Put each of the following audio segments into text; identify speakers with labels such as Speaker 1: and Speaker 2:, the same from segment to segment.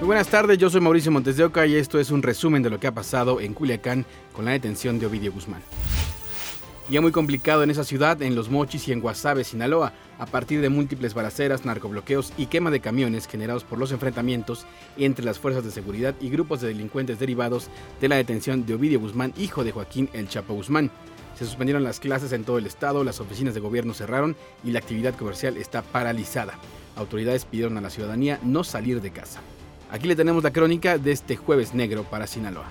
Speaker 1: Muy buenas tardes, yo soy Mauricio Montes de Oca y esto es un resumen de lo que ha pasado en Culiacán con la detención de Ovidio Guzmán. Ya muy complicado en esa ciudad, en Los Mochis y en Guasave, Sinaloa, a partir de múltiples balaceras, narcobloqueos y quema de camiones generados por los enfrentamientos entre las fuerzas de seguridad y grupos de delincuentes derivados de la detención de Ovidio Guzmán, hijo de Joaquín El Chapo Guzmán. Se suspendieron las clases en todo el estado, las oficinas de gobierno cerraron y la actividad comercial está paralizada. Autoridades pidieron a la ciudadanía no salir de casa. Aquí le tenemos la crónica de este jueves negro para Sinaloa.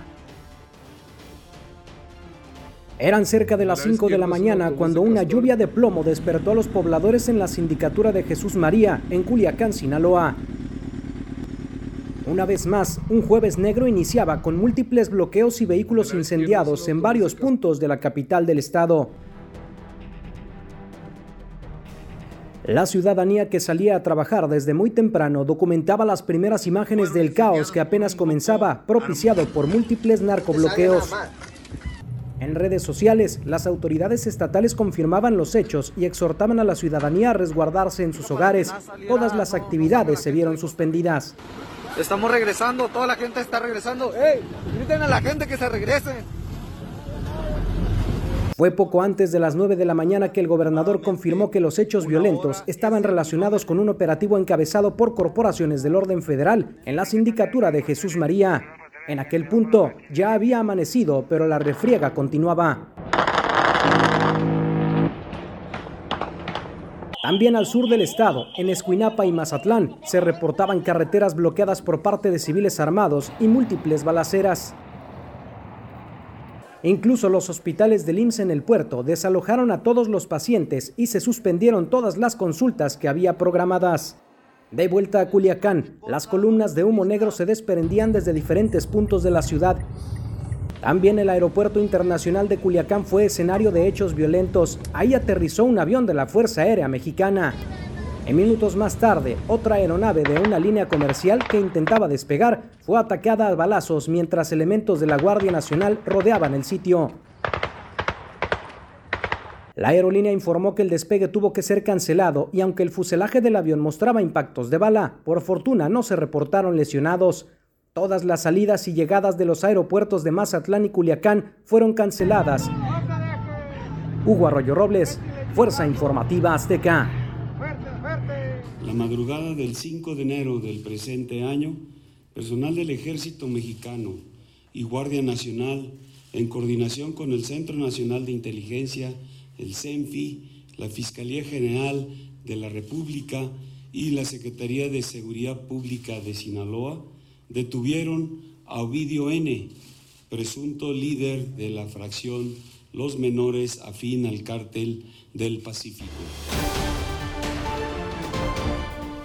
Speaker 2: Eran cerca de las 5 de la mañana cuando una lluvia de plomo despertó a los pobladores en la sindicatura de Jesús María, en Culiacán, Sinaloa. Una vez más, un jueves negro iniciaba con múltiples bloqueos y vehículos incendiados en varios puntos de la capital del estado. La ciudadanía que salía a trabajar desde muy temprano documentaba las primeras imágenes del caos que apenas comenzaba, propiciado por múltiples narcobloqueos. En redes sociales, las autoridades estatales confirmaban los hechos y exhortaban a la ciudadanía a resguardarse en sus hogares. Todas las actividades se vieron suspendidas.
Speaker 3: Estamos regresando, toda la gente está regresando. ¡Ey! Griten a la gente que se regrese.
Speaker 2: Fue poco antes de las 9 de la mañana que el gobernador confirmó que los hechos violentos estaban relacionados con un operativo encabezado por corporaciones del orden federal en la sindicatura de Jesús María. En aquel punto ya había amanecido, pero la refriega continuaba. También al sur del estado, en Escuinapa y Mazatlán, se reportaban carreteras bloqueadas por parte de civiles armados y múltiples balaceras. Incluso los hospitales del IMSS en el puerto desalojaron a todos los pacientes y se suspendieron todas las consultas que había programadas. De vuelta a Culiacán, las columnas de humo negro se desprendían desde diferentes puntos de la ciudad. También el Aeropuerto Internacional de Culiacán fue escenario de hechos violentos. Ahí aterrizó un avión de la Fuerza Aérea Mexicana. En minutos más tarde, otra aeronave de una línea comercial que intentaba despegar fue atacada a balazos mientras elementos de la Guardia Nacional rodeaban el sitio. La aerolínea informó que el despegue tuvo que ser cancelado y aunque el fuselaje del avión mostraba impactos de bala, por fortuna no se reportaron lesionados. Todas las salidas y llegadas de los aeropuertos de Mazatlán y Culiacán fueron canceladas. Hugo Arroyo Robles, Fuerza Informativa Azteca.
Speaker 4: La madrugada del 5 de enero del presente año, personal del Ejército Mexicano y Guardia Nacional, en coordinación con el Centro Nacional de Inteligencia, el CENFI, la Fiscalía General de la República y la Secretaría de Seguridad Pública de Sinaloa, detuvieron a Ovidio N., presunto líder de la fracción Los Menores afín al cártel del Pacífico.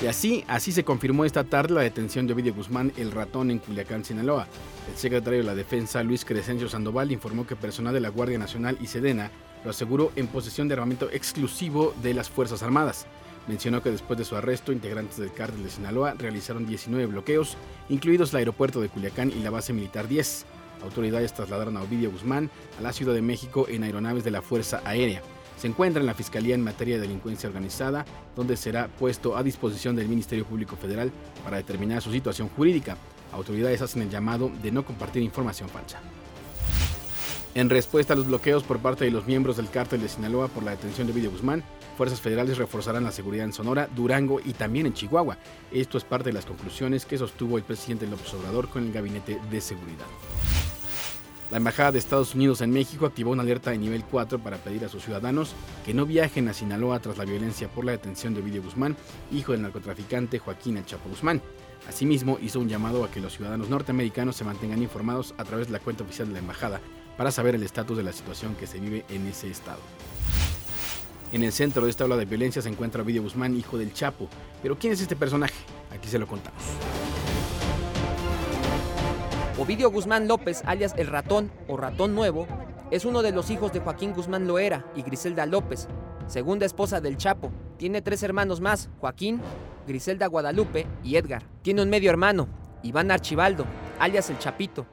Speaker 1: Y así, así se confirmó esta tarde la detención de Ovidio Guzmán, el ratón, en Culiacán, Sinaloa. El secretario de la Defensa, Luis Crescencio Sandoval, informó que personal de la Guardia Nacional y Sedena lo aseguró en posesión de armamento exclusivo de las Fuerzas Armadas. Mencionó que después de su arresto, integrantes del cártel de Sinaloa realizaron 19 bloqueos, incluidos el aeropuerto de Culiacán y la base militar 10. Autoridades trasladaron a Ovidio Guzmán a la Ciudad de México en aeronaves de la Fuerza Aérea se encuentra en la Fiscalía en materia de delincuencia organizada, donde será puesto a disposición del Ministerio Público Federal para determinar su situación jurídica. Autoridades hacen el llamado de no compartir información falsa. En respuesta a los bloqueos por parte de los miembros del cártel de Sinaloa por la detención de Ovidio Guzmán, fuerzas federales reforzarán la seguridad en Sonora, Durango y también en Chihuahua. Esto es parte de las conclusiones que sostuvo el presidente López Obrador con el Gabinete de Seguridad. La Embajada de Estados Unidos en México activó una alerta de nivel 4 para pedir a sus ciudadanos que no viajen a Sinaloa tras la violencia por la detención de Ovidio Guzmán, hijo del narcotraficante Joaquín El Chapo Guzmán. Asimismo, hizo un llamado a que los ciudadanos norteamericanos se mantengan informados a través de la cuenta oficial de la embajada para saber el estatus de la situación que se vive en ese estado. En el centro de esta ola de violencia se encuentra Ovidio Guzmán, hijo del Chapo. Pero ¿quién es este personaje? Aquí se lo contamos.
Speaker 5: Ovidio Guzmán López, alias El Ratón o Ratón Nuevo, es uno de los hijos de Joaquín Guzmán Loera y Griselda López, segunda esposa del Chapo. Tiene tres hermanos más, Joaquín, Griselda Guadalupe y Edgar. Tiene un medio hermano, Iván Archibaldo, alias El Chapito,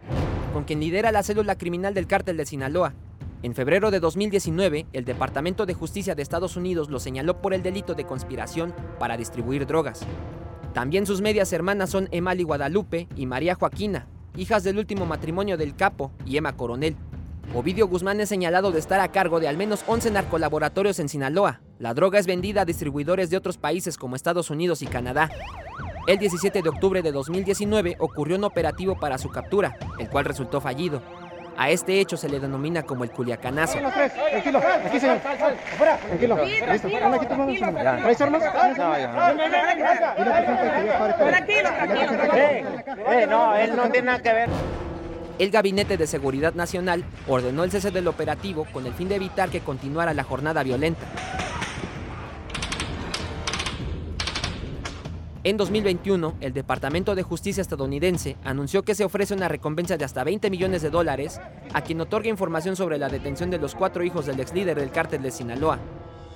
Speaker 5: con quien lidera la célula criminal del cártel de Sinaloa. En febrero de 2019, el Departamento de Justicia de Estados Unidos lo señaló por el delito de conspiración para distribuir drogas. También sus medias hermanas son Emali Guadalupe y María Joaquina, hijas del último matrimonio del capo y Emma Coronel. Ovidio Guzmán es señalado de estar a cargo de al menos 11 narcolaboratorios en Sinaloa. La droga es vendida a distribuidores de otros países como Estados Unidos y Canadá. El 17 de octubre de 2019 ocurrió un operativo para su captura, el cual resultó fallido. A este hecho se le denomina como el Culiacanazo.
Speaker 3: Tranquilo, aquí señor. Tranquilo. Listo. ¿Traes armas?
Speaker 6: Tranquilo, tranquilo. no, él no tiene nada que ver.
Speaker 5: El Gabinete de Seguridad Nacional ordenó el cese del operativo con el fin de evitar que continuara la jornada violenta. En 2021, el Departamento de Justicia estadounidense anunció que se ofrece una recompensa de hasta 20 millones de dólares a quien otorgue información sobre la detención de los cuatro hijos del ex líder del cártel de Sinaloa.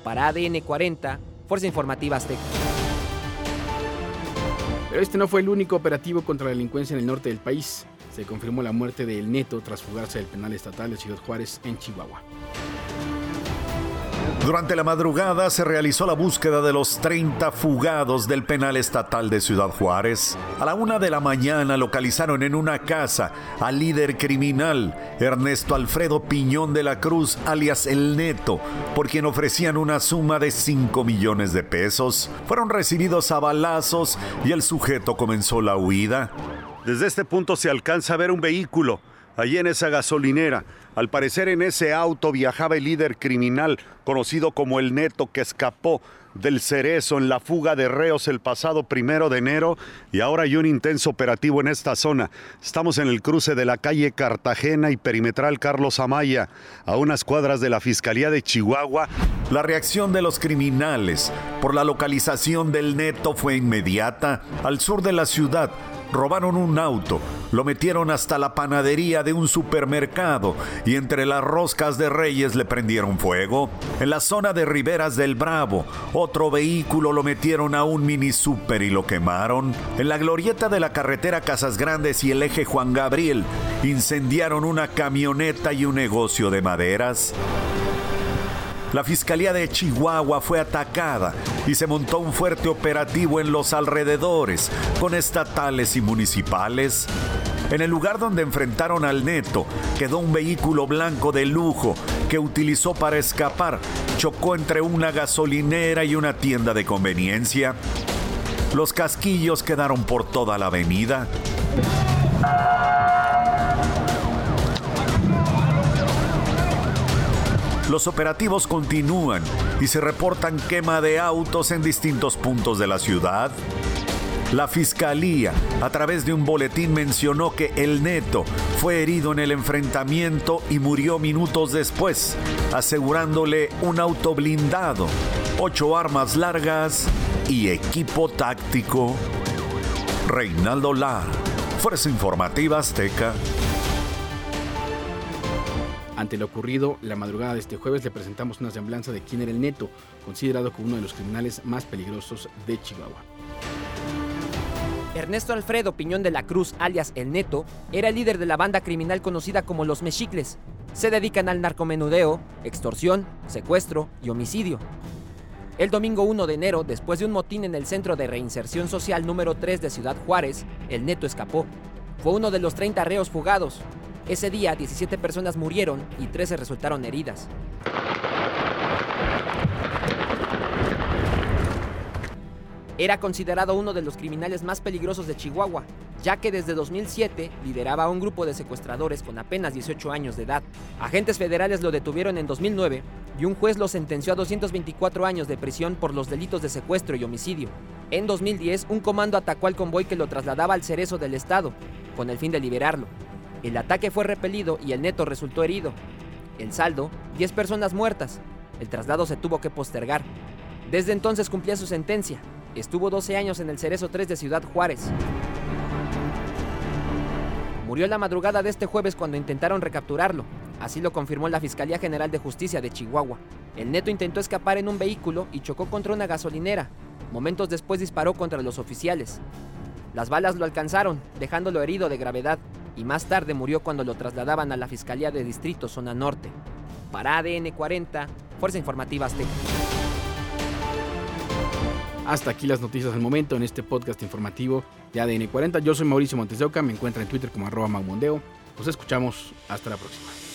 Speaker 5: Para ADN 40, Fuerza Informativa Azteca.
Speaker 1: Pero este no fue el único operativo contra la delincuencia en el norte del país. Se confirmó la muerte de El Neto tras fugarse del penal estatal de Ciudad Juárez en Chihuahua.
Speaker 7: Durante la madrugada se realizó la búsqueda de los 30 fugados del penal estatal de Ciudad Juárez. A la una de la mañana localizaron en una casa al líder criminal, Ernesto Alfredo Piñón de la Cruz, alias El Neto, por quien ofrecían una suma de 5 millones de pesos. Fueron recibidos a balazos y el sujeto comenzó la huida.
Speaker 8: Desde este punto se alcanza a ver un vehículo, allí en esa gasolinera. Al parecer en ese auto viajaba el líder criminal conocido como el Neto que escapó del Cerezo en la fuga de reos el pasado primero de enero y ahora hay un intenso operativo en esta zona. Estamos en el cruce de la calle Cartagena y perimetral Carlos Amaya, a unas cuadras de la Fiscalía de Chihuahua.
Speaker 7: La reacción de los criminales por la localización del Neto fue inmediata. Al sur de la ciudad robaron un auto, lo metieron hasta la panadería de un supermercado y entre las roscas de Reyes le prendieron fuego. En la zona de Riberas del Bravo, otro vehículo lo metieron a un mini super y lo quemaron. En la glorieta de la carretera Casas Grandes y el eje Juan Gabriel, incendiaron una camioneta y un negocio de maderas. La Fiscalía de Chihuahua fue atacada y se montó un fuerte operativo en los alrededores con estatales y municipales. En el lugar donde enfrentaron al neto quedó un vehículo blanco de lujo que utilizó para escapar. Chocó entre una gasolinera y una tienda de conveniencia. Los casquillos quedaron por toda la avenida. Los operativos continúan y se reportan quema de autos en distintos puntos de la ciudad. La fiscalía, a través de un boletín, mencionó que el neto fue herido en el enfrentamiento y murió minutos después, asegurándole un auto blindado, ocho armas largas y equipo táctico. Reinaldo Lar, Fuerza Informativa Azteca.
Speaker 1: Ante lo ocurrido, la madrugada de este jueves le presentamos una semblanza de quién era el Neto, considerado como uno de los criminales más peligrosos de Chihuahua.
Speaker 5: Ernesto Alfredo Piñón de la Cruz, alias El Neto, era el líder de la banda criminal conocida como Los Mexicles. Se dedican al narcomenudeo, extorsión, secuestro y homicidio. El domingo 1 de enero, después de un motín en el Centro de Reinserción Social número 3 de Ciudad Juárez, el Neto escapó. Fue uno de los 30 reos fugados, ese día, 17 personas murieron y 13 resultaron heridas. Era considerado uno de los criminales más peligrosos de Chihuahua, ya que desde 2007 lideraba un grupo de secuestradores con apenas 18 años de edad. Agentes federales lo detuvieron en 2009 y un juez lo sentenció a 224 años de prisión por los delitos de secuestro y homicidio. En 2010, un comando atacó al convoy que lo trasladaba al cerezo del estado, con el fin de liberarlo. El ataque fue repelido y el neto resultó herido. El saldo, 10 personas muertas. El traslado se tuvo que postergar. Desde entonces cumplía su sentencia. Estuvo 12 años en el Cerezo 3 de Ciudad Juárez. Murió la madrugada de este jueves cuando intentaron recapturarlo. Así lo confirmó la Fiscalía General de Justicia de Chihuahua. El neto intentó escapar en un vehículo y chocó contra una gasolinera. Momentos después disparó contra los oficiales. Las balas lo alcanzaron, dejándolo herido de gravedad y más tarde murió cuando lo trasladaban a la Fiscalía de Distrito Zona Norte. Para ADN 40, Fuerza Informativa Azteca.
Speaker 1: Hasta aquí las noticias al momento en este podcast informativo de ADN 40. Yo soy Mauricio Montes de Oca, me encuentra en Twitter como arroba maumondeo. Nos escuchamos, hasta la próxima.